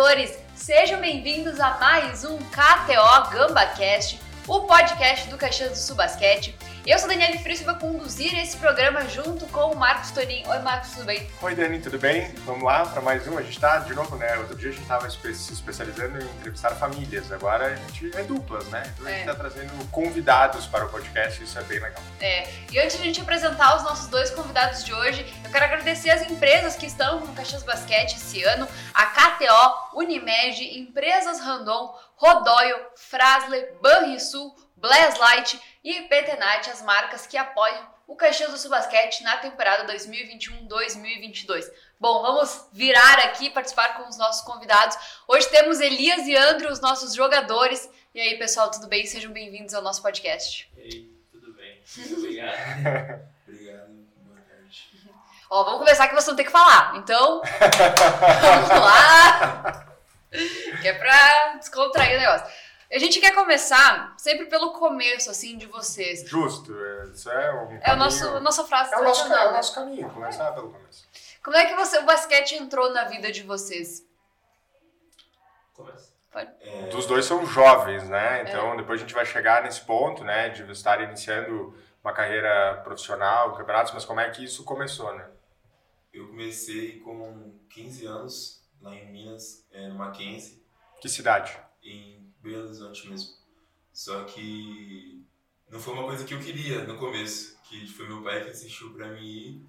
jogadores, sejam bem-vindos a mais um KTO GambaCast, o podcast do Caxias do Sul Basquete. Eu sou Daniela Friso e vou conduzir esse programa junto com o Marcos Toninho. Oi, Marcos, tudo bem? Oi, Dani, tudo bem? Vamos lá para mais um. A gente está, de novo, né? Outro dia a gente estava se especializando em entrevistar famílias, agora a gente é duplas, né? Então a gente está é. trazendo convidados para o podcast, isso é bem legal. É, e antes de a gente apresentar os nossos dois convidados de hoje, eu quero agradecer as empresas que estão no Caxias Basquete esse ano, a KTO, Unimed, Empresas Randon, Rodóio, Frasle, Banrisul, Blazlight e Petenite, as marcas que apoiam o Caxias do Sul Basquete na temporada 2021-2022. Bom, vamos virar aqui participar com os nossos convidados. Hoje temos Elias e Andrew, os nossos jogadores. E aí, pessoal, tudo bem? Sejam bem-vindos ao nosso podcast. E aí, tudo bem? Muito obrigado. obrigado, boa tarde. Ó, vamos começar que vocês vão ter que falar. Então, vamos lá. Que é pra descontrair o negócio. A gente quer começar sempre pelo começo, assim, de vocês. Justo, é, isso é um É a nossa frase É o nosso, é o nosso caminho, começar pelo começo. Como é que você, o basquete entrou na vida de vocês? Começa. É... Dos dois são jovens, né? Então, é. depois a gente vai chegar nesse ponto, né? De estar iniciando uma carreira profissional, campeonatos, mas como é que isso começou, né? Eu comecei com 15 anos, lá em Minas, é, no Mackenzie. Que cidade? Em Belo Horizonte mesmo. Só que não foi uma coisa que eu queria no começo, que foi meu pai que insistiu para mim ir.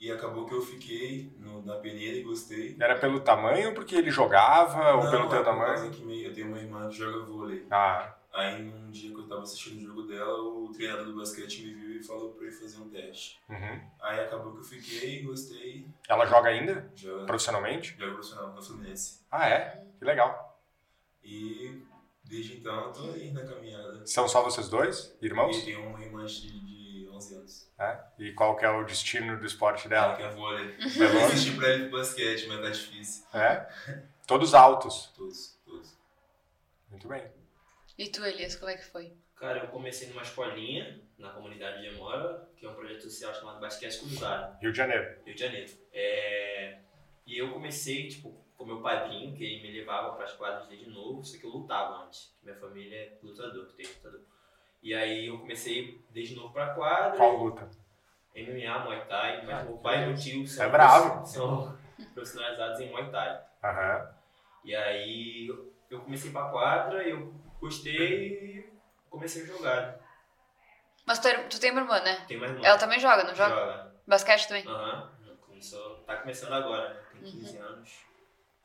E acabou que eu fiquei no, na peneira e gostei. Era pelo tamanho, porque ele jogava, ou pelo teu tamanho? Que eu tenho uma irmã que joga vôlei. Ah. Aí num dia que eu tava assistindo o jogo dela, o treinador do basquete me viu e falou pra eu fazer um teste. Uhum. Aí acabou que eu fiquei, gostei. Ela joga ainda? Joga. Profissionalmente? Joga profissional no Fluminense. Ah, é? Que legal. E desde então eu tô aí na caminhada. São só vocês dois, irmãos? E tem uma irmã de, de 11 anos. É? E qual que é o destino do esporte dela? Ela quer vôlei. Eu assisti pra ele basquete, mas tá difícil. É? Todos altos? Todos, todos. Muito bem. E tu, Elias, como é que foi? Cara, eu comecei numa escolinha na comunidade de Amora, que é um projeto social chamado Basquete Comunitário. Rio de Janeiro. Rio de Janeiro. É... E eu comecei, tipo, com meu padrinho, que ele me levava para as quadras desde novo, só que eu lutava antes. Minha família é lutador, tem lutador. E aí eu comecei desde novo para quadra. Qual luta? MMA, Muay Thai, mas ah, meu pai e meu tio são, é bravo. são profissionalizados em Muay Thai. Uhum. E aí eu comecei para quadra, eu gostei e comecei a jogar. Mas tu, tu tem uma irmã, né? Tem uma irmã. Ela também joga, não joga? Joga. Basquete também? Aham. Uhum. Começou, tá começando agora, né? Tem 15 uhum. anos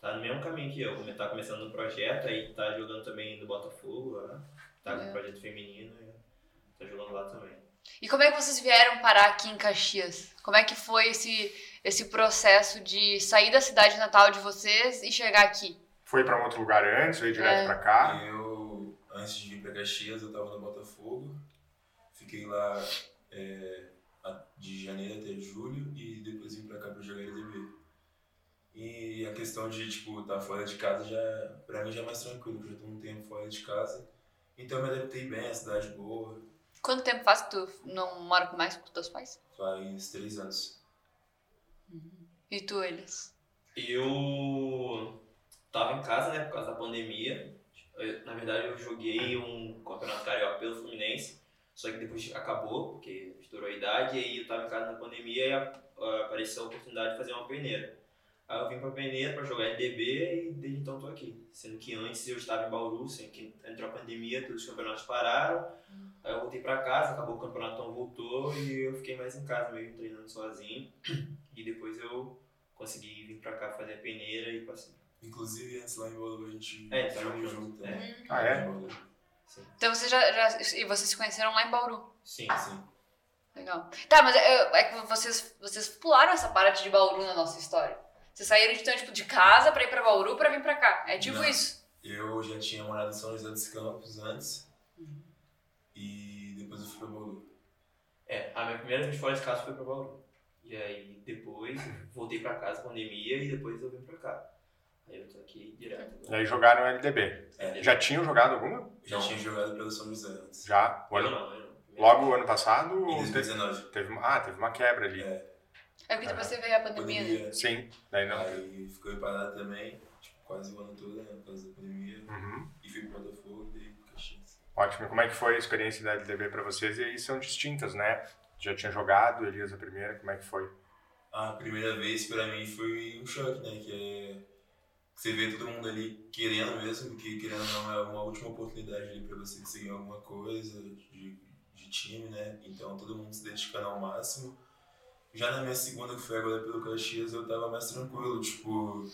tá no mesmo caminho que eu. Tá começando no projeto, aí tá jogando também no Botafogo, né? tá é. com o projeto feminino e tá jogando lá também. E como é que vocês vieram parar aqui em Caxias? Como é que foi esse, esse processo de sair da cidade natal de vocês e chegar aqui? Foi para um outro lugar antes, veio direto é. para cá? Eu, antes de vir para Caxias, eu tava no Botafogo. Fiquei lá é, de janeiro até julho e depois vim para cá para jogar LDB. E a questão de, tipo, estar tá fora de casa já, pra mim já é mais tranquilo, porque eu já tô um tempo fora de casa. Então eu me adaptei bem, a cidade boa. Quanto tempo faz que tu não mora mais com os teus pais? Faz três anos. Uhum. E tu, eles? Eu tava em casa, né, por causa da pandemia. Eu, na verdade, eu joguei um campeonato carioca pelo Fluminense, só que depois acabou, porque estourou a idade, e aí eu tava em casa na pandemia e apareceu a oportunidade de fazer uma peneira. Aí eu vim pra Peneira pra jogar LDB e desde então tô aqui. Sendo que antes eu estava em Bauru, sendo que entrou a pandemia, todos os campeonatos pararam. Uhum. Aí eu voltei pra casa, acabou o campeonato, então voltou e eu fiquei mais em casa mesmo, treinando sozinho. E depois eu consegui vir pra cá fazer a peneira e passei. Inclusive antes lá em Bauru a gente é, jogou junto. É. Ah, é? Sim. Então vocês já, já, e vocês se conheceram lá em Bauru? Sim, sim. Legal. Tá, mas é, é que vocês, vocês pularam essa parte de Bauru na nossa história. Vocês saíram então, tipo, de casa pra ir pra Bauru pra vir pra cá. É tipo Não, isso. Eu já tinha morado em São José dos Campos antes. Uhum. E depois eu fui pra Bauru. É, a minha primeira vez fora de casa foi pra Bauru. E aí depois voltei pra casa, pandemia, e depois eu vim pra cá. Aí eu tô aqui direto. E aí jogaram LDB. É. Já tinham jogado alguma? Já tinha jogado pelo São José antes. Já? O ano... não, eu não. Logo o ano passado? Em 2019. Teve, teve, ah, teve uma quebra ali. É. É porque depois você veio a pandemia, pandemia. né? Sim, daí não. Aí ficou parado também. Tipo, quase o ano todo, né, por causa da pandemia. Uhum. E fui pro Botafogo e daí pro Caxias. Ótimo. E como é que foi a experiência da LDB para vocês? E aí são distintas, né? Já tinha jogado, Elias a primeira, como é que foi? A primeira vez pra mim foi um choque, né? Que é. Você vê todo mundo ali querendo mesmo, porque querendo não é uma última oportunidade ali pra você conseguir alguma coisa de, de time, né? Então todo mundo se dedicando ao máximo. Já na minha segunda, que foi agora pelo Caxias, eu tava mais tranquilo, tipo,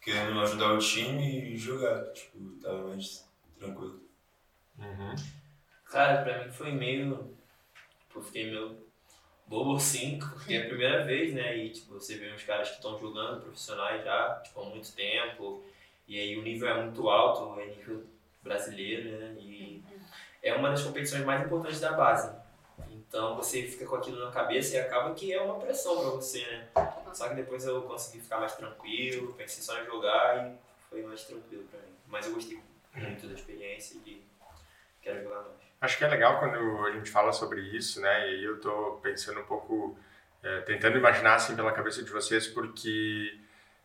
querendo ajudar o time e jogar. Tipo, tava mais tranquilo. Uhum. Cara, pra mim foi meio. Tipo, eu fiquei meio bobo assim, porque é a primeira vez, né? E tipo, você vê uns caras que estão jogando profissionais já, tipo, há muito tempo. E aí o nível é muito alto, é nível brasileiro, né? E é uma das competições mais importantes da base. Então você fica com aquilo na cabeça e acaba que é uma pressão pra você, né? Só que depois eu consegui ficar mais tranquilo, pensei só em jogar e foi mais tranquilo pra mim. Mas eu gostei muito da experiência e quero jogar mais. Acho que é legal quando a gente fala sobre isso, né? E aí eu tô pensando um pouco, é, tentando imaginar assim pela cabeça de vocês, porque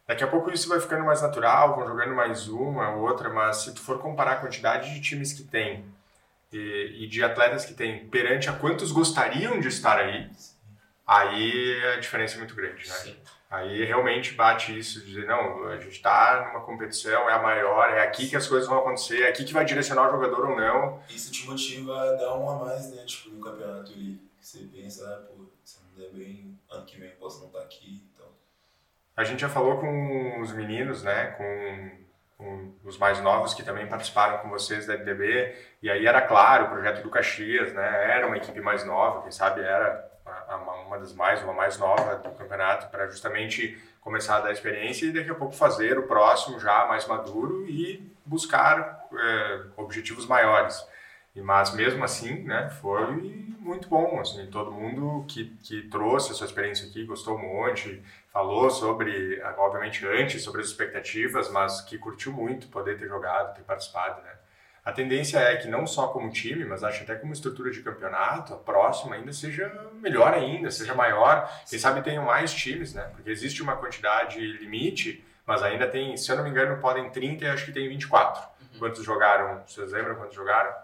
daqui a pouco isso vai ficando mais natural, vão jogando mais uma, outra, mas se tu for comparar a quantidade de times que tem e, e de atletas que tem perante a quantos gostariam de estar aí, aí a diferença é muito grande, né? Sim. Aí realmente bate isso, dizer, não, a gente está numa competição, é a maior, é aqui que as coisas vão acontecer, é aqui que vai direcionar o jogador ou não. Isso te motiva a dar um a mais, né? Tipo, no campeonato ali. Você pensa, ah, pô, se não der bem, ano que vem eu posso não estar aqui. Então, A gente já falou com os meninos, né, com, com os mais novos que também participaram com vocês da LDB, e aí era claro, o projeto do Caxias, né, era uma equipe mais nova, quem sabe era uma das mais, uma mais nova do campeonato, para justamente começar a dar experiência e daqui a pouco fazer o próximo já mais maduro e buscar eh, objetivos maiores. E, mas mesmo assim, né, foi muito bom, assim, todo mundo que, que trouxe a sua experiência aqui gostou um monte, falou sobre, obviamente antes, sobre as expectativas, mas que curtiu muito poder ter jogado, ter participado, né. A tendência é que não só como time, mas acho até como estrutura de campeonato, a próxima ainda seja melhor ainda, seja maior, quem sabe tenham mais times, né, porque existe uma quantidade limite, mas ainda tem, se eu não me engano, podem 30 e acho que tem 24. Quantos jogaram? Vocês lembram quantos jogaram?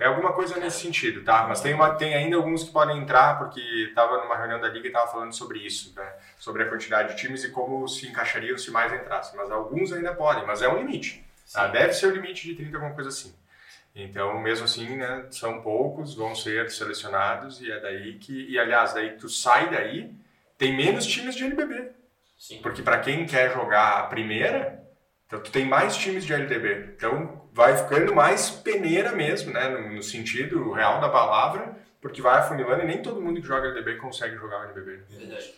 É alguma coisa nesse sentido, tá? Mas tem, uma, tem ainda alguns que podem entrar, porque estava numa reunião da Liga e estava falando sobre isso, né? Sobre a quantidade de times e como se encaixariam se mais entrassem. Mas alguns ainda podem, mas é um limite. Tá? Deve ser o limite de 30, alguma coisa assim. Então, mesmo assim, né, são poucos, vão ser selecionados e é daí que... E, aliás, daí tu sai daí, tem menos times de NBB. Sim. Porque para quem quer jogar a primeira, então tu tem mais times de LDB. Então vai ficando mais peneira mesmo, né? No, no sentido real da palavra, porque vai afunilando e nem todo mundo que joga LDB consegue jogar NBB. Verdade.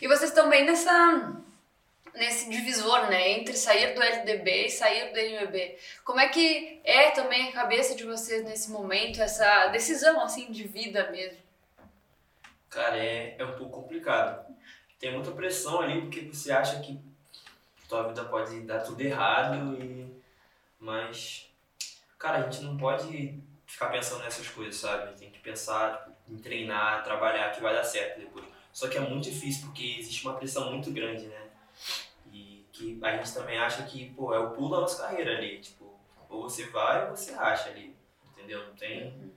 E vocês estão bem nessa nesse divisor, né, entre sair do LDB e sair do NBB. Como é que é também a cabeça de vocês nesse momento, essa decisão assim de vida mesmo? Cara, é, é um pouco complicado. Tem muita pressão ali porque você acha que tua vida pode dar tudo errado e. Mas. Cara, a gente não pode ficar pensando nessas coisas, sabe? Tem que pensar tipo, em treinar, trabalhar que vai dar certo depois. Só que é muito difícil porque existe uma pressão muito grande, né? E que a gente também acha que, pô, é o pulo da nossa carreira ali. Tipo, ou você vai ou você racha ali. Entendeu? Não tem,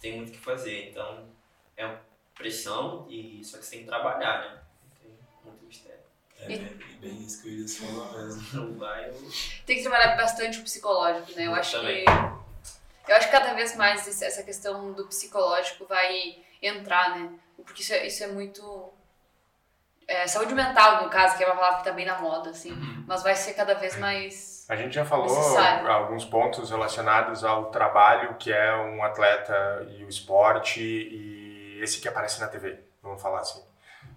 tem muito o que fazer. Então, é pressão e só que você tem que trabalhar, né? Não tem muito mistério. É bem, isso que eu ia falar mesmo. Tem que trabalhar bastante o psicológico, né? Eu acho Também. que eu acho que cada vez mais essa questão do psicológico vai entrar, né? Porque isso é, isso é muito é, saúde mental, no caso, que é uma palavra que tá bem na moda, assim. Mas vai ser cada vez mais. A gente já falou Necessário. alguns pontos relacionados ao trabalho que é um atleta e o esporte e esse que aparece na TV, vamos falar assim.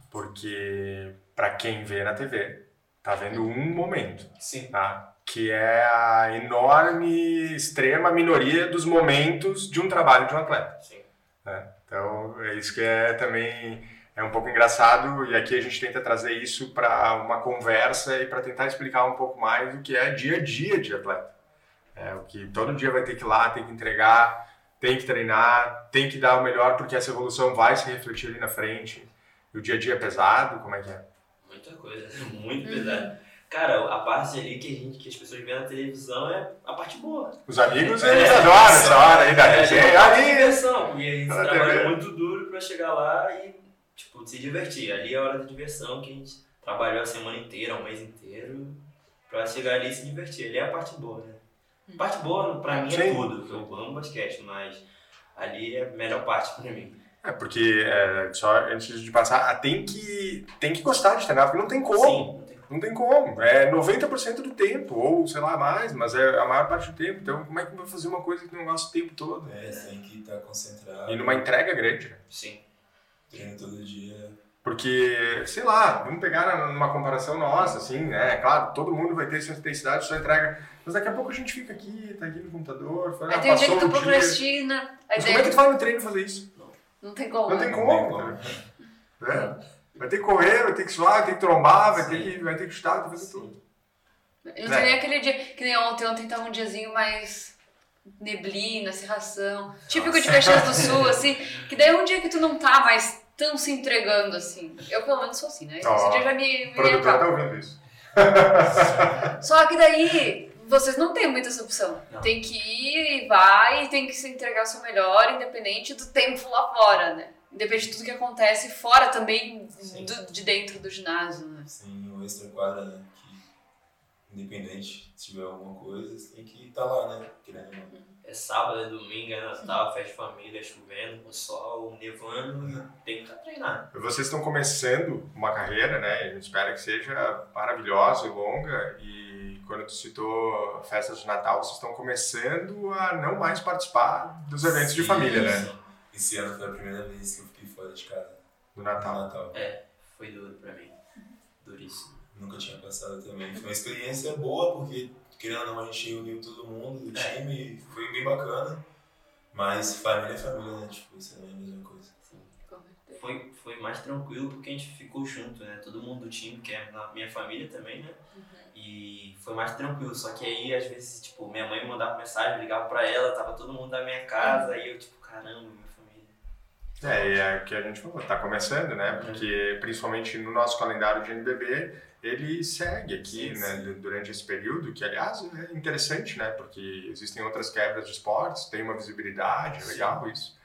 Porque para quem vê na TV, tá vendo um momento, Sim. tá? Que é a enorme, extrema minoria dos momentos de um trabalho de um atleta. Sim. né? Então, é isso que é também é um pouco engraçado e aqui a gente tenta trazer isso para uma conversa e para tentar explicar um pouco mais o que é dia a dia de atleta. É, o que todo dia vai ter que ir lá, tem que entregar, tem que treinar, tem que dar o melhor porque essa evolução vai se refletir ali na frente. E o dia a dia é pesado, como é que é? Muita coisa, muito pesado. Cara, a parte ali que, a gente, que as pessoas veem na televisão é a parte boa. Os amigos, eles adoram essa hora aí da É, resenha. é Ali, diversão, porque a gente Na trabalha TV. muito duro pra chegar lá e, tipo, se divertir. Ali é a hora da diversão que a gente trabalhou a semana inteira, um mês inteiro, pra chegar ali e se divertir. Ali é a parte boa, né? A parte boa, pra mim, é Sim. tudo, que eu amo basquete, mas ali é a melhor parte pra mim. É, porque, é, só antes de passar, ah, tem que, tem que gostar de treinar, porque não tem como. Sim, não tem como. É 90% do tempo, ou sei lá, mais, mas é a maior parte do tempo. Então, como é que vai fazer uma coisa que não gosta o tempo todo? É, você tem que estar concentrado. E numa entrega grande, né? Sim. Treino todo dia. Porque, sei lá, vamos pegar numa comparação nossa, assim, né? Claro, todo mundo vai ter essa intensidade, só entrega. Mas daqui a pouco a gente fica aqui, tá aqui no computador, faz, Aí ah, tem um dia que tu procrastina, Mas como é que daí tu vai no treino fazer isso? Não tem como. Não tem né? como, Não tem né? Vai ter que correr, vai ter que suar, vai ter que trombar, vai ter que, vai ter que chutar, vai ter que fazer tudo. Eu nem aquele dia, que nem ontem, ontem tava um diazinho mais neblina, cerração, típico de Caxias do Sul, assim, que daí é um dia que tu não tá mais tão se entregando, assim. Eu pelo menos sou assim, né? Esse Ó, dia já me, O me produtor tá ouvindo isso. Só que daí vocês não têm muita essa opção. Não. Tem que ir e vai, e tem que se entregar o seu melhor, independente do tempo lá fora, né? Independente de tudo que acontece fora também do- de dentro do ginásio, né? Sim, o extra quadra, né? Que independente se tiver alguma coisa, você tem que estar lá, né? Querendo não. É sábado, é domingo, é Natal, festa de família, é chovendo, com sol, nevando, tem que treinar. Vocês estão começando uma carreira, né? A gente espera que seja maravilhosa e longa. E quando tu citou festas de Natal, vocês estão começando a não mais participar dos eventos de Sim, família, né? sim. Esse ano foi a primeira vez que eu fiquei fora de casa. Do Natal. Natal. Foi duro pra mim. Duríssimo. Nunca tinha passado também. Foi uma experiência boa, porque, querendo ou não, a gente reuniu todo mundo do É. time e foi bem bacana. Mas família é família, né? Tipo, isso não é a mesma coisa. Foi, foi mais tranquilo porque a gente ficou junto, né? Todo mundo do time, que é na minha família também, né? E foi mais tranquilo. Só que aí, às vezes, tipo, minha mãe me mandava mensagem, ligava pra ela, tava todo mundo da minha casa, aí eu, tipo, caramba, minha família. É, e é o que a gente falou, tá começando, né? Porque principalmente no nosso calendário de NBB, ele segue aqui, Sim, né? sim. du- Durante esse período, que aliás é interessante, né? Porque existem outras quebras de esportes, tem uma visibilidade, é legal isso.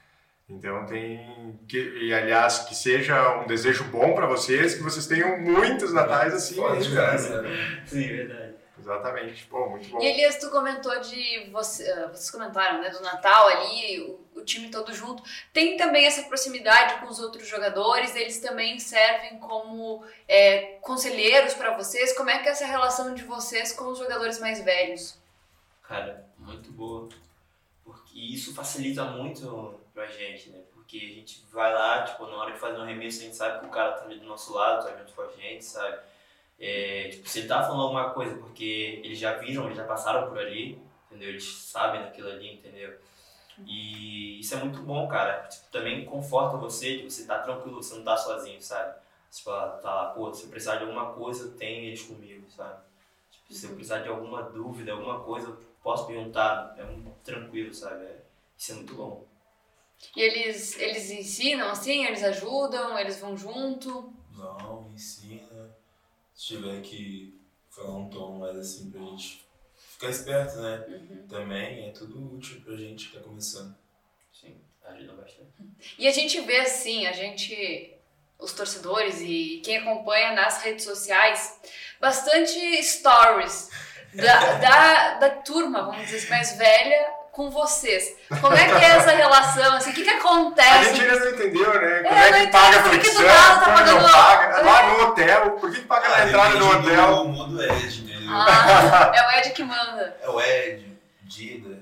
Então tem que e aliás que seja um desejo bom para vocês, que vocês tenham muitos natais assim Fora de ainda, né? né? Sim, verdade. Exatamente. Pô, muito bom. E Elias, tu comentou de. Você, ah, vocês comentaram, né? Do Natal ali, o, o time todo junto. Tem também essa proximidade com os outros jogadores, eles também servem como é, conselheiros para vocês. Como é que é essa relação de vocês com os jogadores mais velhos? Cara, muito boa. Porque isso facilita muito pra gente, né? Porque a gente vai lá, tipo, na hora de fazer um arremesso, a gente sabe que o cara tá ali do nosso lado, tá junto com a gente, sabe? É, tipo, se ele tá falando alguma coisa porque eles já viram, eles já passaram por ali, entendeu? Eles sabem daquilo ali, entendeu? E isso é muito bom, cara. Tipo, também conforta você, de você tá tranquilo, você não tá sozinho, sabe? Tipo, tá lá, pô, se eu precisar de alguma coisa, tenho eles comigo, sabe? Tipo, se eu precisar de alguma dúvida, alguma coisa, eu posso perguntar, é muito tranquilo, sabe? É- isso é muito bom. E eles, eles ensinam assim, eles ajudam, eles vão junto. Não, ensina. Se tiver que falar um tom mais assim pra gente ficar esperto, né? Também é tudo útil pra gente que tá começando. Sim, ajuda bastante. E a gente vê assim, a gente, os torcedores e quem acompanha nas redes sociais, bastante stories da, da, da turma, vamos dizer assim, mais velha com vocês. Como é que é essa relação? Assim, o que, que A acontece? gente ainda não entendeu, né? Como É, é, não que paga a entendo, por que flexão, tá não pagando- paga. Lá É. no hotel, por que, que paga na Ah, entrada do depende hotel? Do mundo Ed, entendeu? Ah, é o Ed que manda. É o Ed, Dida,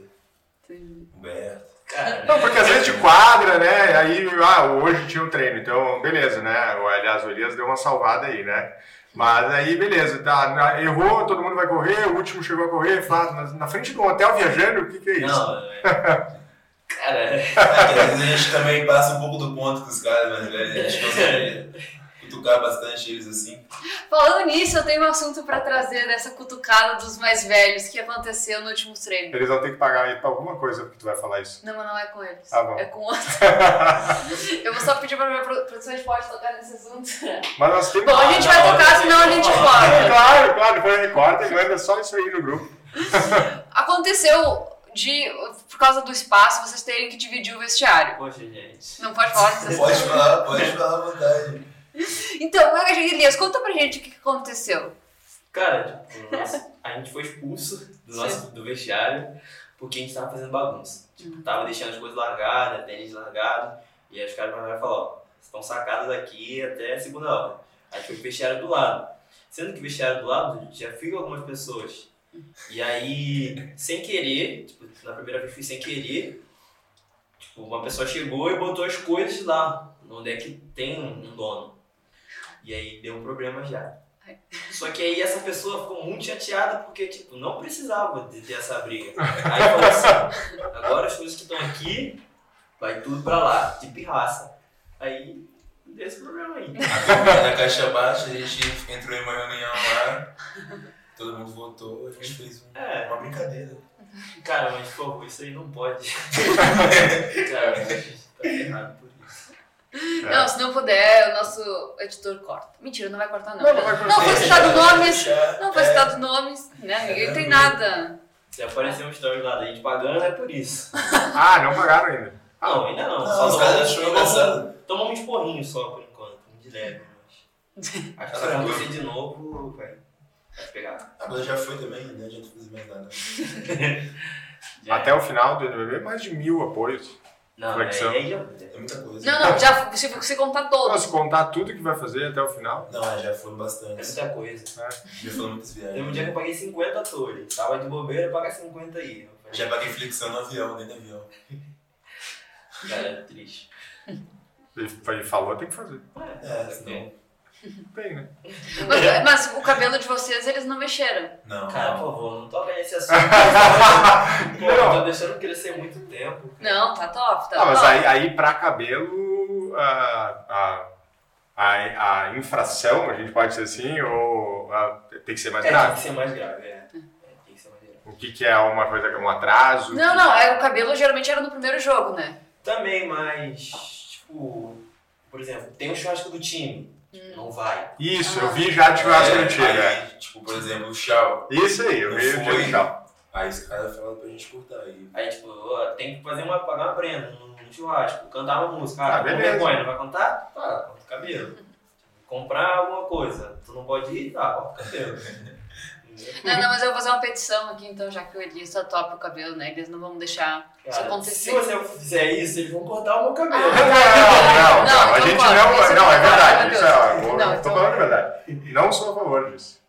Humberto. Cara, Não, porque às vezes de quadra, né? Aí, ah, hoje tinha um treino, então beleza, né? O, aliás, o Elias deu uma salvada aí, né? Mas aí, beleza, tá, errou, todo mundo vai correr, o último chegou a correr, mas na frente do hotel viajando, o que, que é isso? não, é... Cara, É a gente também passa um pouco do ponto com os caras velhos, a gente consegue cutucar bastante eles assim. Falando nisso, eu tenho um assunto pra trazer dessa cutucada dos mais velhos que aconteceu no último treino. Eles vão ter que pagar aí pra alguma coisa porque tu vai falar isso. Não, mas não é com eles. Tá bom. É com outro. eu vou só pedir pra minha pro- produção, gente pode tocar nesse assunto. Mas nós temos. Bom, a gente vai tocar, senão a gente corta. Claro, claro, depois recorta e manda só isso aí no grupo. Aconteceu de, por causa do espaço, vocês terem que dividir o vestiário. Poxa, gente. Não pode falar desse Pode falar, pode falar à vontade. Então, Elias, conta pra gente o que aconteceu. Cara, tipo, nós- a gente foi expulso do nosso do vestiário porque a gente tava fazendo bagunça. Tipo, tava deixando as coisas largadas, tênis largado. E aí os caras vai falar, ó, estão sacados aqui até segunda hora. Aí foi pro vestiário do lado. Sendo que o vestiário do lado já fica algumas pessoas. E aí, sem querer, tipo, na primeira vez fui sem querer, tipo, uma pessoa chegou e botou as coisas lá, onde é que tem um dono. E aí deu um problema já. Só que aí essa pessoa ficou muito chateada porque, tipo, não precisava de ter essa briga. Aí falou assim, agora as coisas que estão aqui, vai tudo pra lá, de pirraça. Aí deu esse problema aí. Na caixa baixa, a gente entrou em uma reunião lá, todo mundo votou, a gente fez um- É, uma brincadeira. cara, mas pô, isso aí não pode. cara, a gente tá errado isso. Não, se não puder, o nosso editor corta. Mentira, não vai cortar, não. Não, não vai cortar. Não foi citado nomes. Deixa- Não foi é, citado nomes, né? Ninguém tem nada. Se aparecer um story lá da gente pagando, é por isso. Ah, não pagaram ainda. Não, ainda não. Não, só os caras tomamos, tomamos uns porrinhos só por enquanto, de leve, mas. Acho que se acontecer de novo, vai, vai pegar. Agora já foi também, não adianta fazer mais nada. Até o final do NBB, mais de mil apoios. Não, flexão. aí já. É muita coisa. Não, não, já se, se contar Não, todos. se contar tudo que vai fazer até o final. Não, é, já foram É bastante. muita coisa. Já foram muitas Teve um viagens. dia que eu paguei 50 atores. Tava de bobeira, pagar 50 aí. Já paguei flexão no avião, dentro do avião. Cara, é triste. Ele ele falou, tem que fazer. É, senão. Tem, né? Mas, mas o cabelo de vocês, eles não mexeram. Não, Cara, por não. favor, não toca nesse assunto. Pô, eu tô deixando crescer muito tempo. Não, tá top, tá Ah, mas top. aí, aí pra cabelo, a, a, a, a infração, a gente pode dizer assim, ou a- tem que ser mais É, tem que grave? ser mais grave, é. É, Tem que ser mais grave. O que, que é uma coisa, um atraso? Não, não, é, o cabelo geralmente era no primeiro jogo, né? Também, mas, tipo, por exemplo, tem o churrasco do time. Não vai. Isso, Ah. eu vi já de churrasco É, antigo, é. aí, Tipo, por exemplo, o chau. Isso aí, eu vi o dia do tchau. Aí os caras falam pra gente cortar. Aí, Aí, tipo, ó, tem que fazer uma, pagar uma prenda no, no churrasco, cantar uma música. Ah, Ah, beleza. vergonha, não vai cantar? Tá, corta o cabelo. Comprar alguma coisa, tu não pode ir? Tá, corta o cabelo. Não, não, mas eu vou fazer uma petição aqui, então, já que o Elias tá top o cabelo, né? Eles não vão deixar isso Cara, acontecer. se você fizer isso, eles vão cortar o meu cabelo. Não, não, Não, não, a então gente não. isso Não, é não verdade. Isso é, eu Não, tô então- falando a verdade. Não sou a favor disso.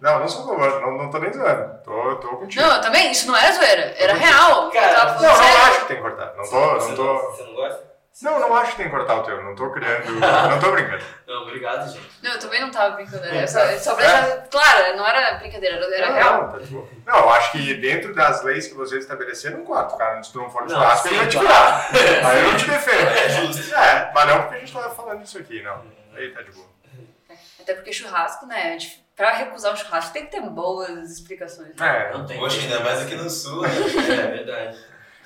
Não, não sou a favor, não, não tô nem zoando. Tô, tô contigo. Não, eu também, isso não era zoeira, era real. Cara, Não, não acho que tem que cortar. Não tô, não tô. Você não gosta? Não, não acho que tem que cortar o teu. Não tô criando. Não tô brincando. Não, obrigado, gente. Não, eu também não tava brincando. Era só, só pra deixar claro, não era brincadeira, era, Não, real. Não, tá de boa. Não, eu acho que dentro das leis que vocês estabeleceram, não corta. Cara, se tu não for Não, churrasco, ele vai te virar. Aí eu não te defendo. É justo. É, mas não porque a gente tava falando isso aqui, não. Aí tá de boa. Até porque churrasco, né? de- Pra recusar um churrasco tem que ter boas explicações. É, Não tem. Poxa, ainda mais aqui no sul, né? É verdade.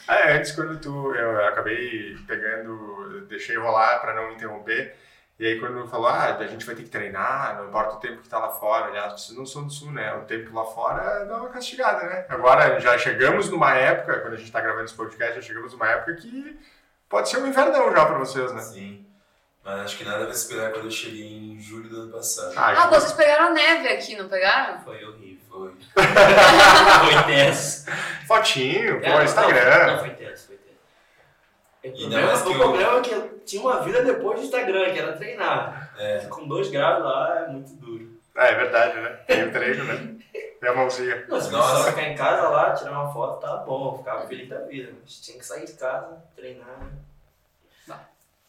É, antes quando tu, eu acabei pegando, deixei rolar pra não interromper, e aí quando falou, ah, a gente vai ter que treinar, não importa o tempo que tá lá fora, aliás, vocês não são do sul, né, o tempo lá fora dá uma castigada, né. Agora, já chegamos numa época, quando a gente tá gravando esse podcast, já chegamos numa época que pode ser um invernão já pra vocês, né. Sim. Mas acho que nada vai esperar quando eu cheguei em julho do ano passado. Ah, que- vocês pegaram a neve aqui, não pegaram? Foi horrível. Foi. foi tenso. Fotinho, pô, É, Não, Instagram. não, foi tenso, foi tenso. O Ainda problema, o eu- problema é que eu tinha uma vida depois do Instagram, que era treinar. É. Com dois graus lá é muito duro. É, é verdade, né, tem o treino, né, tem a mãozinha. Não, se Nossa. só ficar em casa lá, tirar uma foto, tava bom, ficava feliz da vida. Mas tinha que sair de casa, treinar.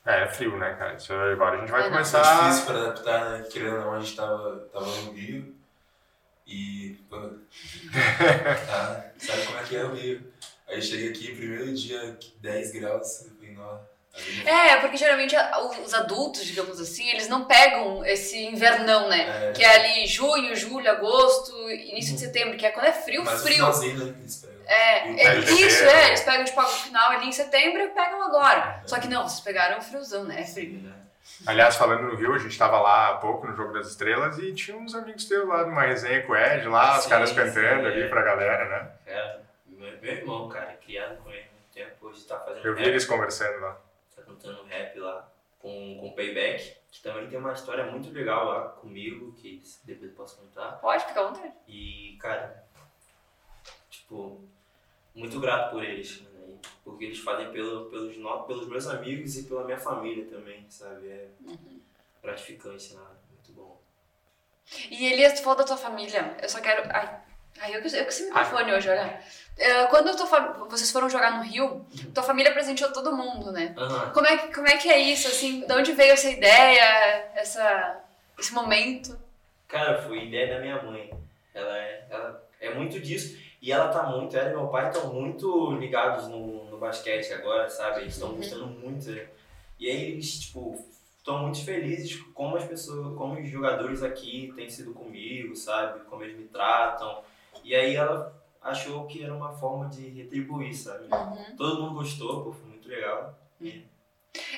É, é frio, né, cara, isso agora a gente vai É, não. começar... Foi difícil pra adaptar, né? Querendo ou não, a gente tava, tava no Rio e. pô, ah, sabe como é que é o Rio? Aí cheguei aqui, primeiro dia, 10 graus, eu falei, nossa. Não- É, porque geralmente os adultos, digamos assim, eles não pegam esse invernão, né? É. Que é ali junho, julho, agosto, início de setembro, que é quando é frio, Mas no frio. finalzinho, né, eles pegam. É, é isso, janeiro. é, eles pegam tipo o final ali em setembro e pegam agora. É. Só que não, vocês pegaram friozão, né? É frio. Sim? Aliás, falando no Rio, a gente tava lá há pouco no Jogo das Estrelas e tinha uns amigos teus lá numa resenha com o Ed lá, os Sim, caras sim, cantando ali é. pra galera, né? Cara, meu, irmão, cara, criado com ele há muito tempo, hoje tá fazendo Eu vi rap, eles conversando lá. tá cantando rap lá com, com Payback, que também tem uma história muito legal lá comigo, que depois eu posso contar. Pode ficar à vontade. E, cara, tipo, muito grato por eles, né? Porque eles fazem pelo, pelos, no- pelos meus amigos e pela minha família também, sabe? É gratificante, né? Muito bom. E Elias, tu falou da tua família. Eu só quero. Ai, ai eu, eu que esse microfone hoje, olha. É, Quando tua fa- vocês foram jogar no Rio, tua família presenteou todo mundo, né? Aham. Como é, como é que é isso, assim? De onde veio essa ideia, essa, esse momento? Cara, foi ideia da minha mãe. Ela é, ela é muito disso. E ela tá muito, ela e meu pai estão muito ligados no, no basquete agora, sabe? Eles estão gostando muito. E aí eles, tipo, estão muito felizes com como as pessoas, como os jogadores aqui têm sido comigo, sabe? Como eles me tratam. E aí ela achou que era uma forma de retribuir, sabe? Todo mundo gostou, pô, foi muito legal.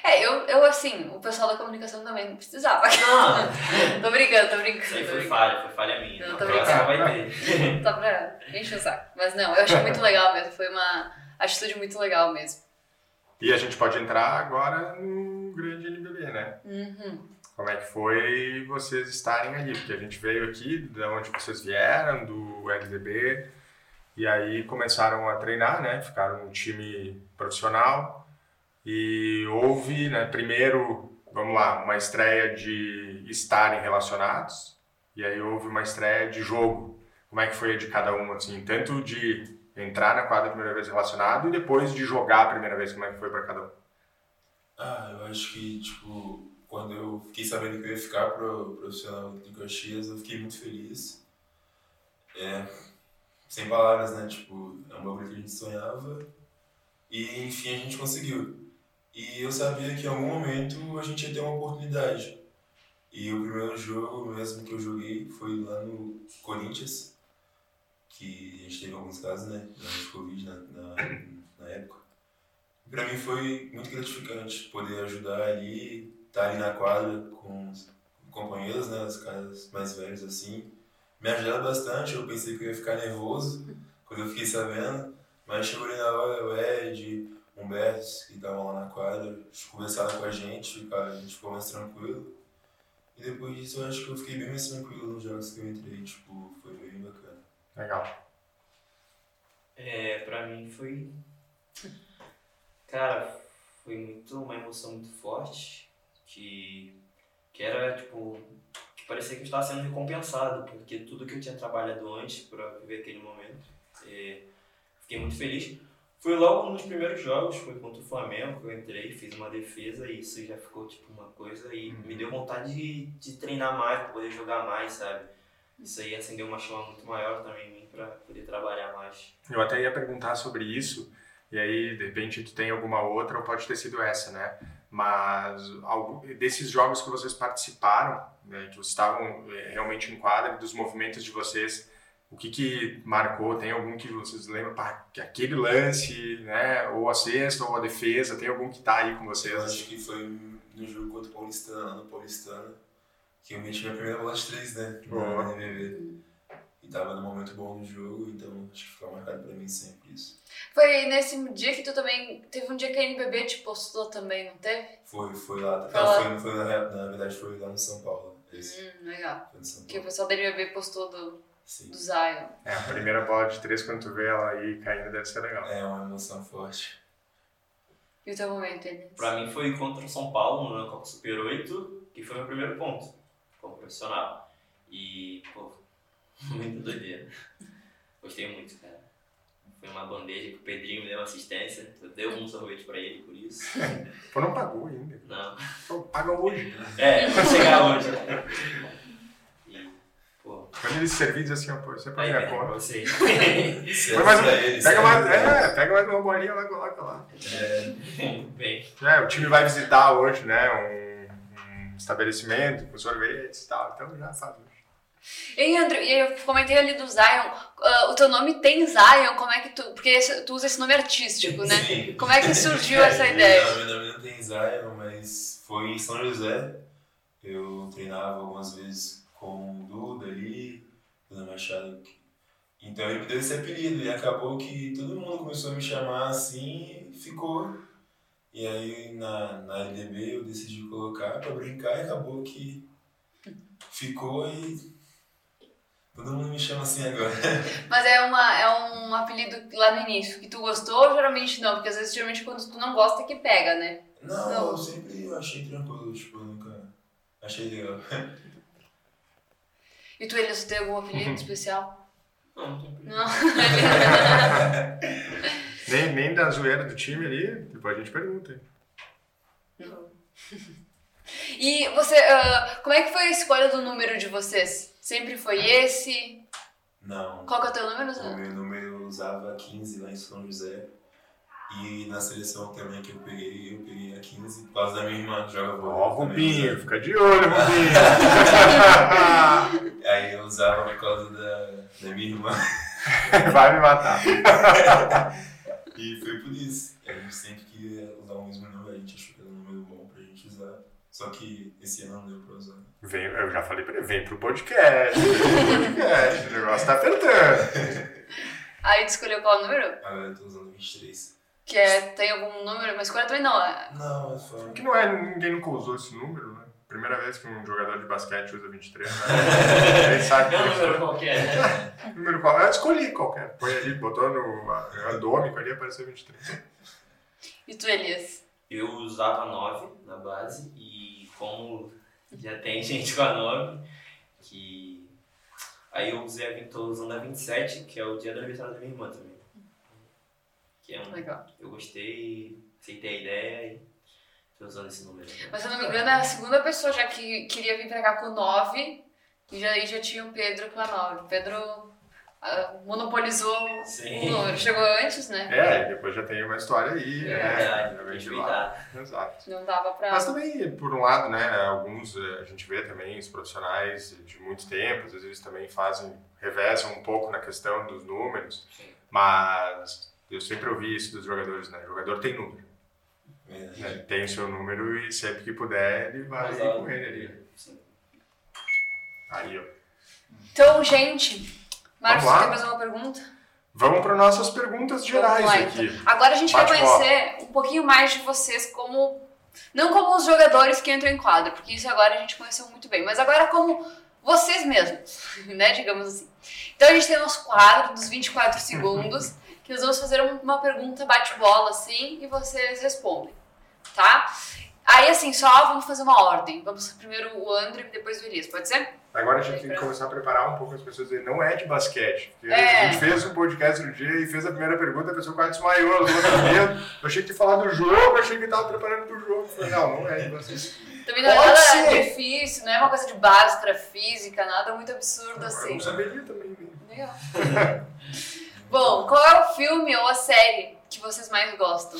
É, eu, eu assim, o pessoal da comunicação também não precisava. Não, tô brincando, tô brincando. aí foi brincando. falha, foi falha minha. Não, Na tô próxima vai ter. Só pra encher o saco. Mas não, eu achei muito legal mesmo. Foi uma atitude muito legal mesmo. E a gente pode entrar agora no grande NBB, né? Uhum. Como é que foi vocês estarem ali? Porque a gente veio aqui de onde vocês vieram, do LDB, e aí começaram a treinar, né? Ficaram um time profissional e houve, né, primeiro, vamos lá, uma estreia de estarem relacionados, e aí houve uma estreia de jogo. Como é que foi a de cada um, assim, tanto de entrar na quadra a primeira vez relacionado e depois de jogar a primeira vez, como é que foi para cada um? Ah, eu acho que, tipo, quando eu fiquei sabendo que eu ia ficar pro profissional de Caxias, eu fiquei muito feliz. É, sem palavras, né? Tipo, é um bagulho que a gente sonhava e, enfim, a gente conseguiu. E eu sabia que em algum momento a gente ia ter uma oportunidade. E o primeiro jogo mesmo que eu joguei foi lá no Corinthians, que a gente teve alguns casos, né? De Covid na, na, na época. Pra mim foi muito gratificante poder ajudar ali, estar ali na quadra com os companheiros, né, os caras mais velhos assim. Me ajudaram bastante, eu pensei que eu ia ficar nervoso quando eu fiquei sabendo, mas chegou ali na hora o Ed, o Humberto, que estavam lá na quadra, eles conversaram com a gente, cara, a gente ficou mais tranquilo. E depois disso eu acho que eu fiquei bem mais tranquilo nos jogos que eu entrei, tipo, foi bem bacana. Legal. É, pra mim foi. Cara, foi muito uma emoção muito forte. Que, que era tipo. Que parecia que eu estava sendo recompensado, porque tudo que eu tinha trabalhado antes pra viver aquele momento. é, fiquei muito feliz. Foi logo nos primeiros jogos, foi contra o Flamengo que eu entrei, fiz uma defesa e isso já ficou tipo uma coisa e me deu vontade de, de treinar mais, pra poder jogar mais, sabe? Isso aí acendeu uma chama muito maior também em mim pra poder trabalhar mais. Eu até ia perguntar sobre isso, e aí de repente tu tem alguma outra, ou pode ter sido essa, né? Mas algo, desses jogos que vocês participaram, né, que vocês estavam eh, realmente em quadra, dos movimentos de vocês, o que que marcou? Tem algum que vocês lembram, pá, que aquele lance, né? Ou a cesta, ou a defesa, tem algum que tá aí com vocês? Eu acho que foi no jogo contra o Paulistano, lá no Paulistano, que eu meti minha primeira bola de três, né? Boa. Na NBB. E tava num momento bom no jogo, então acho que ficou marcado pra mim sempre isso. Foi nesse dia que tu também. Teve um dia que a NBB te postou também, não teve? Foi, foi lá. Foi lá. Não, foi, foi na, na verdade foi lá no São Paulo. Esse, Hum, legal. foi no São Que o Paulo. pessoal da NBB postou do, Sim. do Zion. É, a primeira bola de três, quando tu vê ela aí caindo, deve ser legal. É uma emoção forte. E o teu momento, Elias? Pra mim foi contra o São Paulo no Copa Super 8, que foi meu primeiro ponto como profissional. E, pô, muito doideira. Gostei muito, cara. Foi uma bandeja que o Pedrinho me deu uma assistência. Eu dei um sorvete pra ele por isso. Pô, não pagou ainda. Não. Pô, paga hoje. É, vai chegar hoje. Eles servirem, diz assim, ó, pô, é Aí minha vem pra conta. você. Põe mais um- Pega mais, é, pega mais uma bolinha lá, coloca lá. É, Bem, É, o time vai visitar hoje, né, um, um estabelecimento com sorvetes e tal, então já faz. E André, eu comentei ali do Zion. ah, o teu nome tem Zion, como é que tu. Porque esse- tu usa esse nome artístico, né? Sim. Como é que surgiu É, essa meu ideia? nome- Meu nome não tem Zion, mas foi em São José. Eu treinava algumas vezes com o Duda ali, Duda Machado. Então ele me deu esse apelido e acabou que todo mundo começou a me chamar assim e ficou. E aí na, na LDB eu decidi colocar pra brincar e acabou que ficou e todo mundo me chama assim agora. Mas é, uma, é um apelido lá no início, que tu gostou ou geralmente não? Porque às vezes, geralmente, quando tu não gosta, é que pega, né? Não, Não. eu sempre achei tranquilo, tipo, eu nunca achei legal. E tu, Elias, tem algum apelido especial? não, não tem Não? Nem, nem da zoeira do time ali, depois a gente pergunta. hein. E você, ah, como é que foi a escolha do número de vocês? Sempre foi esse? Não. Qual que é o teu número? O meu número eu usava 15 lá em São José. E na seleção também que eu peguei, eu peguei a 15 por causa da minha irmã que joga vôlei. Ó, usava. fica de olho, Rubinho. Aí eu usava por causa da, da minha irmã. Vai me matar. E foi por isso. A gente sempre queria usar o mesmo número, a gente achou que era um número bom pra gente usar. Só que esse ano não deu pra usar. Vem, eu já falei pra ele, vem pro podcast. Vem pro podcast, o negócio tá apertando. Aí tu escolheu qual número? Agora eu tô usando 23. Que é, tem algum número, mas escolha também não. É, Não, é só. Que não é, ninguém nunca usou esse número, né? Primeira vez que um jogador de basquete usa 23, né? Ele sabe Não, que número é qualquer, né? número qual. Eu escolhi qualquer. Põe ali, botou no randômico ali, apareceu 23. E tu, Elias? Eu usava 9 na base e como já tem gente com a 9, que. Aí eu usei a 20, tô usando a 27, que é o dia do aniversário da minha irmã também. Que é um, Legal. eu gostei, aceitei a ideia e tô usando esse número. agora. Mas se eu não me engano, é a segunda pessoa já que queria vir pra cá com 9 e já, aí já tinha o Pedro com a 9. O Pedro ah, monopolizou Sim. o número. Chegou antes, né? É, depois já tem uma história aí, É né? lá. respeitar. Exato. Não dava pra. Mas também, por um lado, né, alguns eh, a gente vê também os profissionais de muito tempo, às vezes eles também fazem, revezam um pouco na questão dos números, Sim. mas eu sempre ouvi isso dos jogadores, né? O jogador tem número, né? Ele tem o seu número e sempre que puder ele vai com ele ali. Sim. Aí, ó. Então, gente, Marcos, lá? quer fazer uma pergunta? Vamos para nossas perguntas gerais Vamos lá, aqui. Agora a gente vai Bate-bola. conhecer um pouquinho mais de vocês como. Não como os jogadores que entram em quadra, porque isso agora a gente conheceu muito bem, mas agora como vocês mesmos, né? Digamos assim. Então a gente tem o nosso quadro dos 24 segundos, que nós vamos fazer um- uma pergunta bate-bola assim e vocês respondem, tá? Aí assim, só vamos fazer uma ordem. Vamos primeiro o André e depois o Elias, pode ser? Agora a gente tem que começar a preparar um pouco as pessoas. Não é de basquete. Porque É. A gente fez um podcast no dia e fez a primeira pergunta, a pessoa quase desmaiou. ela medo. Eu achei que ia falar do jogo, eu achei que estava preparando pro jogo. Eu Falei, não, não é de basquete. Também não é nada ser. difícil, não é uma coisa de básica, física, nada muito absurdo Eu assim. não saberia também. né? Legal. Bom, qual é o filme ou a série que vocês mais gostam?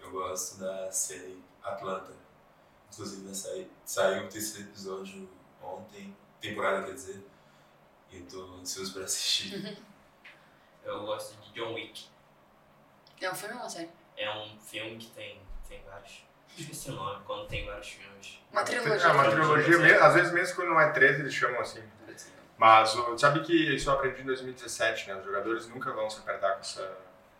Eu gosto da série Atlanta. Inclusive, sair, saiu o terceiro episódio ontem, temporada quer dizer. E eu tô ansioso pra assistir. Eu gosto de John Wick. É um filme ou uma série? É um filme que tem, tem vários. Esqueci o nome, quando tem vários filmes. Uma É trilogia. uma trilogia, às vezes mesmo quando não é 13, eles chamam assim. Mas sabe que isso eu aprendi em 2017, né? Os jogadores nunca vão se apertar com essa,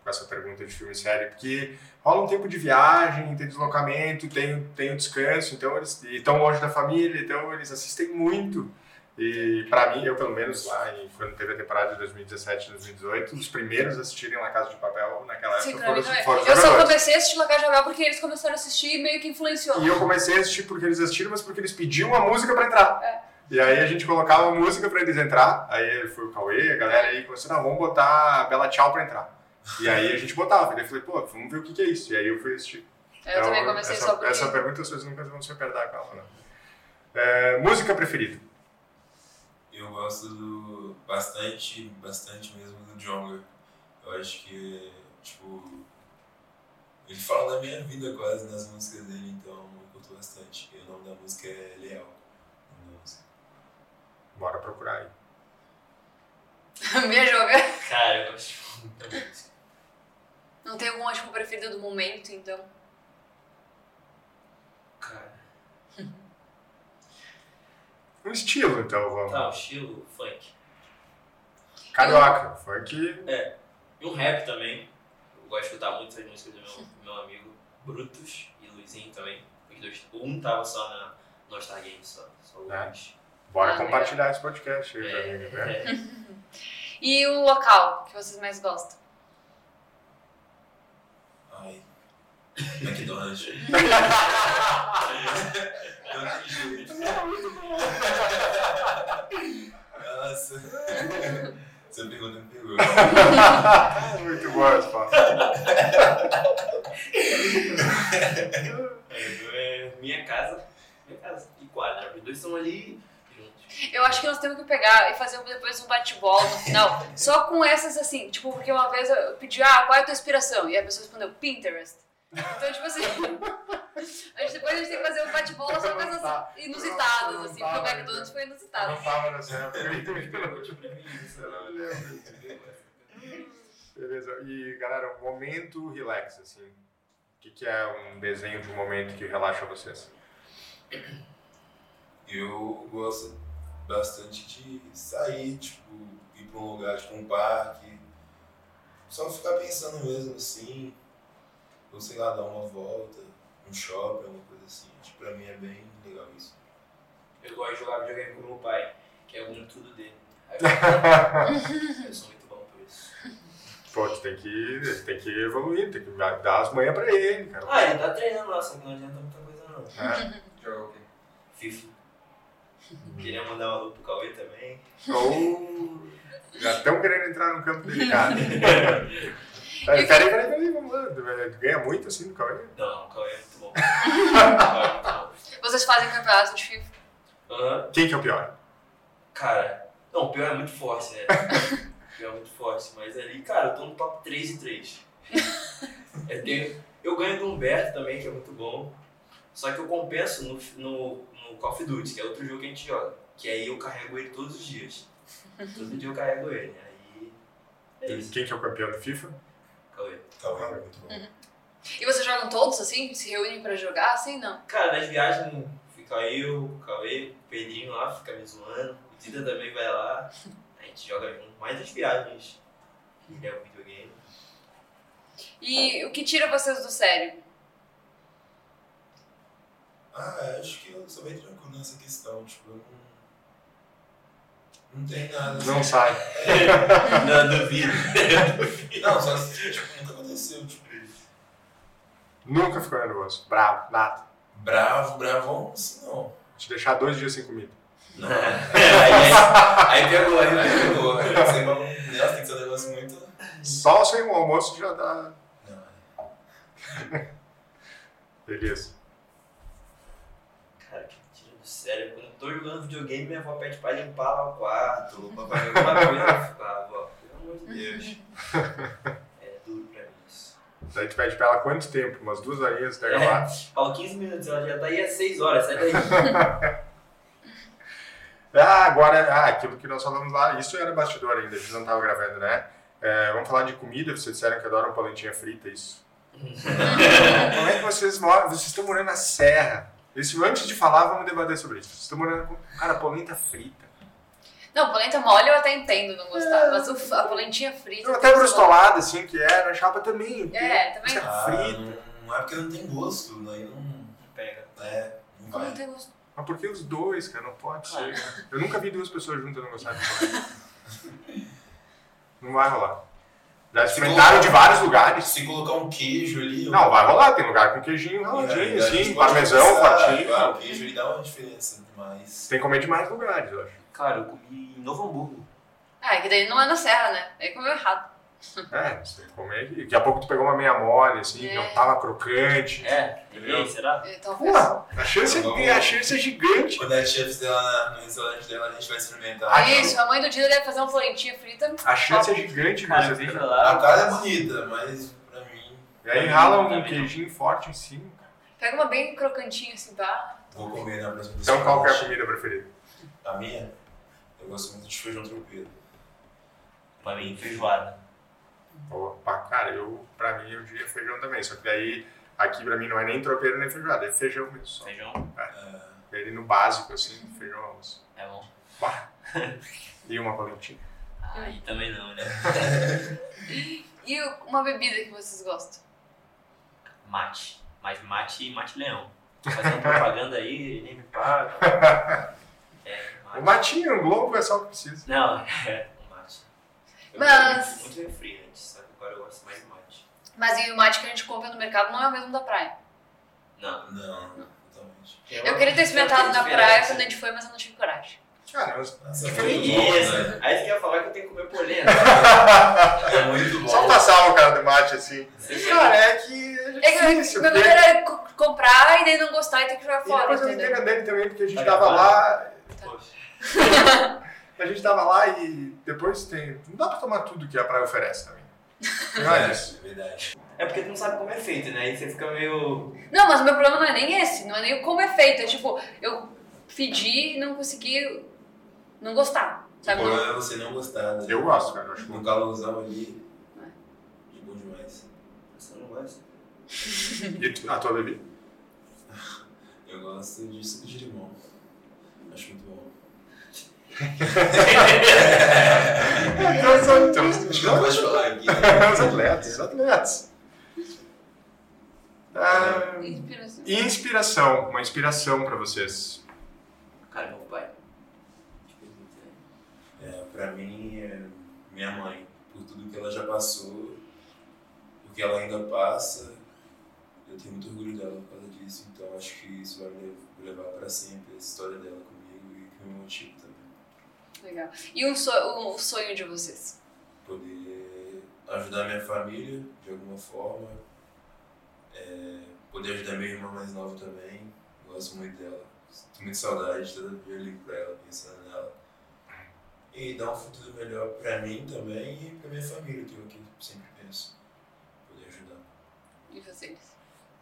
com essa pergunta de filme e série, porque rola um tempo de viagem, tem deslocamento, tem, tem o descanso, então eles estão longe da família, então eles assistem muito. E pra mim, eu pelo menos lá, em- quando teve a temporada de 2017 e 2018, os primeiros a assistirem La Casa de Papel naquela Sim, época foram, foram os Eu só comecei a assistir La Casa de Papel porque eles começaram a assistir e meio que influenciou. E eu comecei a assistir porque eles assistiram, mas porque eles pediam a música pra entrar. É. E aí a gente colocava música pra eles entrar. Aí foi o Cauê, a galera aí começou, não, vamos botar a Bela Tchau pra entrar. E aí a gente botava. E daí eu falei, pô, vamos ver o que, que é isso. E aí eu fui assistir. Eu também Então, comecei essa, só porque... Essa pergunta vocês nunca vão se apertar com ela, não. É, música preferida? Eu gosto do, bastante, bastante mesmo do Jonga. Eu acho que, tipo, ele fala da minha vida quase nas músicas dele, então eu curto bastante. E o nome da música é Leal. o nome da música. Bora procurar aí. Minha joga. Cara, eu gosto muito da música. Não tem alguma, tipo, preferida do momento, então. Cara, Um estilo, então, vamos. tá, o estilo funk. Carioca, funk. E um rap também. Eu gosto de escutar muito as músicas do meu, do meu amigo Brutus e Luizinho também. Os dois, um tava só na, no All Star Games, só, só o É. Luiz. Bora Ah, compartilhar esse podcast aí, É, amigo, né? é. E o local que vocês mais gostam? Ai. McDonald's. Não tem jeito. Nossa. Essa pergunta me pegou. Muito boa a resposta. É, é minha casa, minha casa e quadra. Os dois estão ali. Eu acho que nós temos que pegar e fazer depois um bate-bola no final, só com essas assim, tipo, porque uma vez eu pedi, ah, qual é a tua inspiração? E a pessoa respondeu, Pinterest. Então, tipo assim, a gente, depois a gente tem que fazer um bate-bola só com essas Tá. inusitadas, Não assim, tava, porque o McDonald's foi Eu inusitado. não tava nessa época. Beleza. E, galera, um momento relax, assim. O que, que é um desenho de um momento que relaxa vocês? Eu gosto bastante de sair, tipo, ir pra um lugar, tipo um parque. Só ficar pensando mesmo assim. Ou sei lá, dar uma volta, um shopping, alguma coisa assim. Tipo, pra mim é bem legal isso. Eu gosto de jogar videogame com meu pai, que é o tudo dele. Aí eu, eu sou muito bom por isso. Pô, tu tem que, tem que evoluir, tem que dar as manhas pra ele, cara. Ah, ele tá treinando lá, só que não adianta muita coisa não. É. Jogar o quê? FIFA. Queria mandar uma lupa pro Cauê também. Ou já estão querendo entrar no campo delicado. Peraí, peraí, peraí, peraí, vamos lá. Tu Ganha muito assim no Cauê? Não, o Cauê é muito bom. Cauê é muito bom. Vocês fazem campeonato de FIFA? Aham. Quem que é o pior? Cara, não, o pior é muito forte, né? O pior é muito forte, mas ali, cara, eu tô no top 3 e 3. Eu, tenho, eu ganho do Humberto também, que é muito bom. Só que eu compenso no, no, no Call of Duty, que é outro jogo que a gente joga. Que aí eu carrego ele todos os dias. Todo dia eu carrego ele. Aí. É isso. Quem que é o campeão do FIFA? Cauê. Então é muito bom. E vocês jogam todos assim? Se reúnem pra jogar? Assim, não. Cara, nas viagens fica eu, o Cauê, o Pedrinho lá, fica me zoando. O Tita também vai lá. A gente joga junto. Mais as viagens. Que é o videogame. E o que tira vocês do sério? Ah, acho que eu sou bem tranquilo nessa questão. Tipo, eu não. Não tem nada. assim. Não sai. Não, duvido. Não, só se, tipo, nunca aconteceu. Tipo, Nunca ficou nervoso. Bravo, nada. bravo, bravão, assim não. Te deixar dois dias sem comida. Não. aí, aí pegou, aí Aí pegou. pegou. Aí vai- Nossa, tem que ser um negócio muito. Só sem o almoço já dá. Não. Beleza. Sério. Quando eu tô jogando videogame, minha avó pede pra limpar lá o quarto. Pra fazer alguma coisa. Eu fico, ah, avó, pelo amor de Deus. É duro pra mim isso. Daí tu pede pra ela quanto tempo? Umas duas horinhas até gravar? Falo 15 minutos, ela já tá aí às 6 horas, sai daí. Ah, agora, ah, aquilo que nós falamos lá, isso era bastidor ainda, a gente não tava gravando, né? É, vamos falar de comida, vocês disseram que adoram polentinha frita, isso. Como é que vocês moram? Vocês estão morando na serra. Isso, antes de falar, vamos debater sobre isso. Vocês estão morando com, cara, polenta frita. Não, polenta mole eu até entendo não gostar, mas o- a polentinha frita. Até brustolada, assim, que é, na chapa também. É, também. É Ah, frita. não, não é porque não tem gosto, daí não. Pega. É, não Como não vai. tem gosto? Mas por que os dois, cara? Não pode ser. cara. Eu nunca vi duas pessoas juntas não gostarem de polenta. Não vai rolar. Já experimentaram de vários lugares. Se colocar um queijo ali. Não, vai rolar. Tem lugar com queijinho raladinho, É, assim, pode parmesão, fatinho. Claro, o queijo ele dá uma diferença, mas. Tem que comer de mais lugares, eu acho. Cara, eu comi em Novo Hamburgo. Ah, é que daí não é na serra, né? Aí comeu errado. É, você tem que comer. e Daqui a pouco tu pegou uma meia mole, assim, É. não tava crocante. É, ninguém, será? É, Talvez. Pô, a chance, é, a chance é gigante. Quando a lá na- no restaurante dela, a gente vai experimentar. Ah, Isso, a mãe do Dida deve fazer uma florentinha frita. A chance é gigante Cara, você lá. A cara é bonita, mas pra mim, E aí rala um Também. queijinho forte em cima. Pega uma bem crocantinha assim, tá? vou comer na próxima. Então qual que é a comida preferida? A minha? Eu gosto muito de feijão tropeiro. Pra mim, feijoada. Opa, cara, eu, pra mim, eu diria feijão também. Só que daí, aqui pra mim não é nem tropeiro nem feijoada, é feijão mesmo. Só. Feijão É, Ele no básico, assim, feijão arroz. é bom. Pá. E uma palentinha. Aí também não, né? E o- uma bebida que vocês gostam? Mate. Mas mate e mate leão. Tô fazendo propaganda aí, nem me paga. É, O matinho, um globo é só o que precisa. Não, é, o mate. Eu Mas- muito refrigerante, sabe? Agora eu gosto mais de mate. Mas e o mate que a gente compra no mercado não é o mesmo da praia. Não. não, totalmente. Eu queria ter experimentado na praia quando a gente foi, mas eu não tive coragem. Cara, mas Nossa, é Que bom, isso? né? Aí você quer falar que eu tenho que comer polenta. É muito bom. só passar o cara do mate assim. Você Cara, é que é É que difícil. meu porque- medo era co- comprar e daí não gostar e ter que jogar fora, depois eu na dele também, porque a gente Tá tava lá. Poxa. A gente tava lá e depois tem. Não dá pra tomar tudo que a praia oferece também. Não é isso. É verdade. É porque tu não sabe como é feito, né? Aí você fica meio. Não, mas o meu problema não é nem esse, não é nem como é feito. É tipo, eu pedi e não consegui não gostar. O Sabe? problema é você não gostar, né? Eu gosto, cara. Eu acho bom. No calorzão ali, de bom demais. Você não gosta? E tu- a tua bebida? Eu gosto de suco de limão. Acho muito bom. Então, Acho que não pode falar aqui. Os atletas, os atletas. Ah, Inspiração. inspiração, uma inspiração pra vocês. Cara, meu pai. Tipo, É, pra mim, é minha mãe, por tudo que ela já passou, o que ela ainda passa, eu tenho muito orgulho dela por causa disso. Então acho que isso vai me levar pra sempre, essa história dela comigo e que me motiva também. Legal. E um sonho, o sonho de vocês? Poder ajudar minha família de alguma forma, é, poder ajudar minha irmã mais nova também, gosto muito dela, tenho muita saudade, toda vez eu ligo pra ela pensando nela. E dar um futuro melhor pra mim também e pra minha família, que é eu sempre penso. Poder ajudar. E vocês?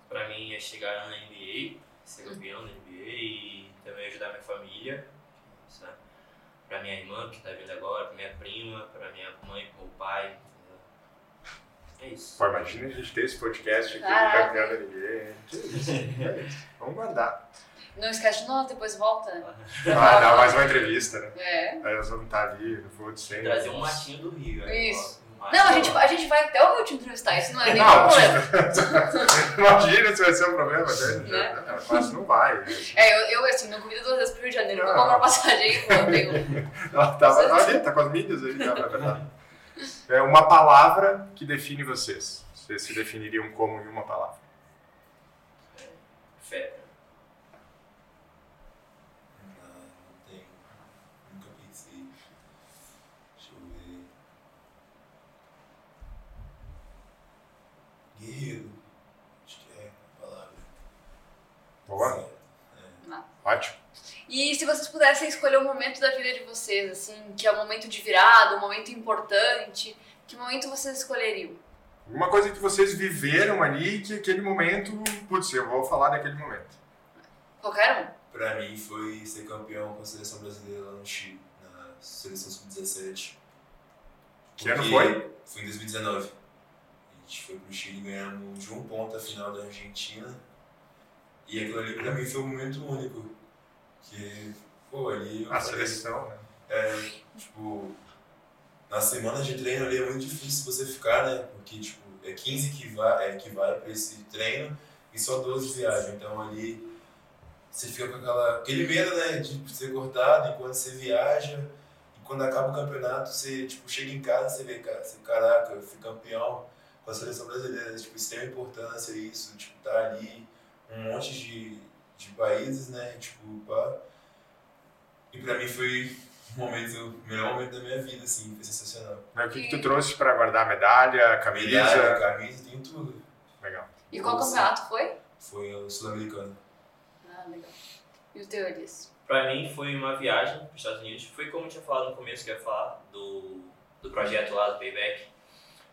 Pra mim é chegar na NBA, ser campeão da NBA e também ajudar minha família, sabe? Pra minha irmã que tá vindo agora, pra minha prima, pra minha mãe, pro meu pai. entendeu? É isso. Pô, imagina a gente ter esse podcast aqui Caraca. campeão da NBA. Que isso, é isso. Vamos guardar. Não esquece de nós, depois volta. né? Ah, dar mais uma entrevista, né? É. Aí nós vamos estar ali no Food Sem. Trazer um matinho do Rio. aí, Isso. Não, a gente, a gente vai até o Rio te entrevistar, isso não é nem Não, problema. imagina se vai ser um problema. Né? Né? Mas não vai. É, eu, eu assim, não convido duas vezes pro Rio de Janeiro, vou Não. comprar passagem e vou. Tenho... Ela tava tá ali, tá com as mídias ali, tá, na verdade. É uma palavra que define vocês. Vocês se definiriam como em uma palavra. Fé. Não, não tenho. Nunca pensei. Deixa eu ver. Guerreiro. Acho que é a palavra. Boa? Certo. Ótimo. E se vocês pudessem escolher um momento da vida de vocês, assim, que é um momento de virada, um momento importante, que momento vocês escolheriam? Uma coisa que vocês viveram ali, que aquele momento, putz, eu vou falar daquele momento. Qualquer Pra mim foi ser campeão com a seleção brasileira lá no Chile, na seleção sub-17. Que ano foi? Foi em 2019. A gente foi pro Chile e ganhamos de um ponto a final da Argentina. E aquilo ali pra mim foi um momento único. Que, pô, ali A falei, seleção, né? é, tipo, na semana de treino ali é muito difícil você ficar, né? Porque, tipo, é 15 que vai, é, que vai pra esse treino e só 12 viajam. Então ali você fica com aquela, aquele medo, né? De ser cortado enquanto você viaja. E quando acaba o campeonato, você, tipo, chega em casa você vê, cara, você, caraca, eu fui campeão com a seleção brasileira. Tipo, extrema importância isso, tipo, tá ali um monte de, de países, né? Tipo, pá. E pra mim foi um momento, o melhor momento da minha vida, assim, foi sensacional. Mas o que, que tu trouxe para guardar a medalha, a camisa? Medalha, camisa, tem tudo. Legal. E qual Nossa. campeonato foi? Foi o sul-americano. Ah, legal. E o teu, Elias? Pra mim foi uma viagem para os Estados Unidos. Foi como eu tinha falado no começo que eu ia falar do, do projeto lá do Payback.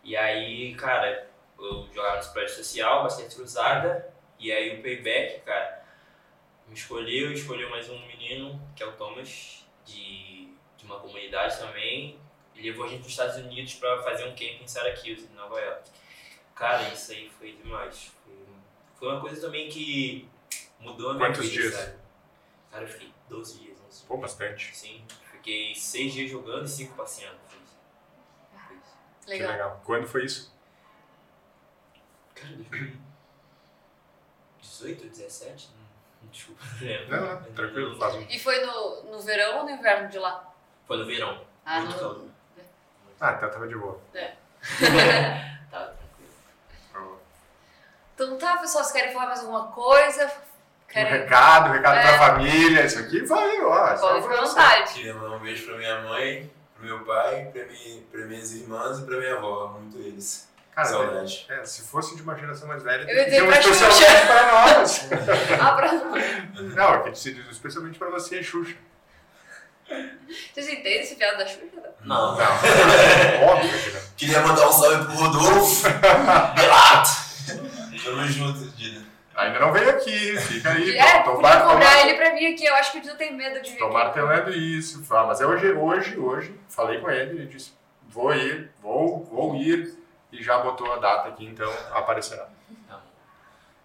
E aí, cara, eu jogava no prédio social, bastante cruzada. E aí o Payback, cara, me escolheu, escolheu mais um menino, que é o Thomas, de, de uma comunidade também. E levou a gente para os Estados Unidos para fazer um camp em Syracuse, em Nova York. Cara, isso aí foi demais. Foi, uma coisa também que mudou a minha Quantos vida, dias? sabe? Cara, eu fiquei 12 dias, 11 dias. Pô, bastante. Sim, fiquei 6 dias jogando e 5 passeando. Foi isso. Foi isso. Que Legal. legal. Quando foi isso? Cara, 2018 ou 17? Desculpa, não lembro. Não, não, tranquilo, faz um. E foi no, no verão ou no inverno de lá? Foi no verão. Ah, Muito no... calor. Ah, então tava de boa. Tava tranquilo. Então tá, pessoal, vocês querem falar mais alguma coisa? Um Querem... recado, recado É. pra família, isso aqui vai, ó. Pode ficar à vontade. Queria mandar um beijo pra minha mãe, pro meu pai, pra, mim, pra minhas irmãs e pra minha avó. Muito eles. Cara, Saudade. é, se fosse de uma geração mais velha, Eu ia dizer um especialmente pra nós. Ah, pra... Não, é que se diz especialmente pra você, Xuxa. Vocês entendem esse piada da Xuxa? Não. Não, óbvio que não. Queria mandar um salve pro Rodolfo. Belato. Tamo junto, Dida. Ainda não veio aqui, fica aí. É, tô, tô, podia cobrar ele pra vir aqui. Eu acho que o Dil tem medo de vir tô martelando isso. Ah, Mas é hoje, hoje, hoje, falei com ele, ele disse, vou ir, vou, vou ir, e já botou a data aqui, então aparecerá. Tá bom.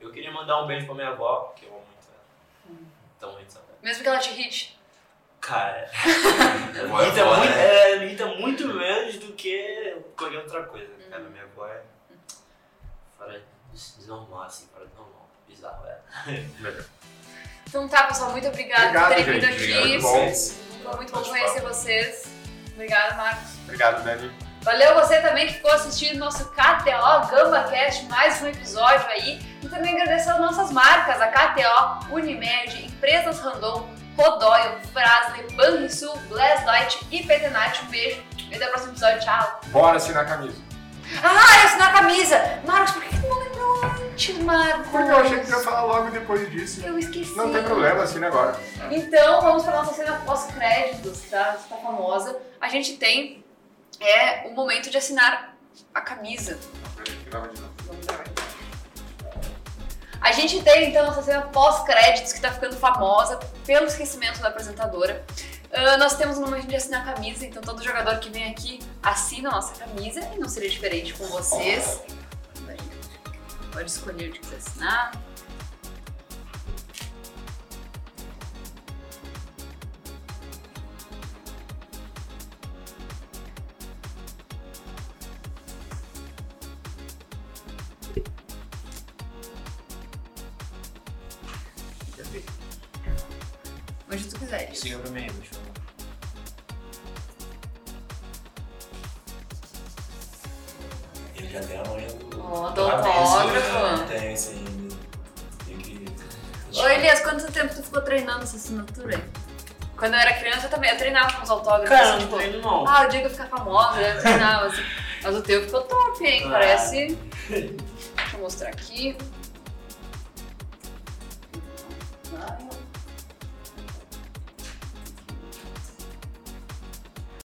Eu queria mandar um beijo pra minha avó, que eu amo muito ela. Então, muito saudade. Mesmo que ela te irrite. Cara, Avó é irrita, avó, muito, né? é, me irrita muito menos do que qualquer outra coisa. Cara, minha avó é fora de normal, assim, fora normal. Bizarro, é. Legal. Então tá, pessoal, muito obrigada Obrigado, por terem vindo aqui. Muito bom. Foi muito bom Bate conhecer papo. vocês. Obrigada, Marcos. Obrigado, Dani. Valeu você também que ficou assistindo nosso KTO GambaCast, mais um episódio aí. E também agradecer as nossas marcas, a KTO, Unimed, Empresas Randon, Rodóio, Frasle, Banrisul, Blast e Petenat. Um beijo e até o próximo episódio. Tchau. Bora assinar a camisa. Ah, eu assinar a camisa! Marcos, por que tu não lembrou antes, Marcos? Porque eu achei que ia falar logo depois disso. Eu esqueci. Não tem problema, assina agora. Então, vamos para nossa cena pós-créditos, tá? Está famosa. A gente tem é, o momento de assinar a camisa. A gente tem então essa cena pós-créditos que tá ficando famosa pelo esquecimento da apresentadora. Ah, nós temos um momento de assinar a camisa, então todo jogador que vem aqui assina a nossa camisa e não seria diferente com vocês. Pode escolher o que quiser assinar. Ah, o dia que eu ficar famosa, eu treinava assim. Mas o teu ficou top, hein? Ah. Parece.